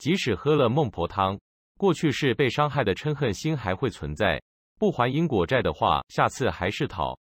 即使喝了孟婆汤，过去是被伤害的嗔恨心还会存在，不还因果债的话，下次还是讨。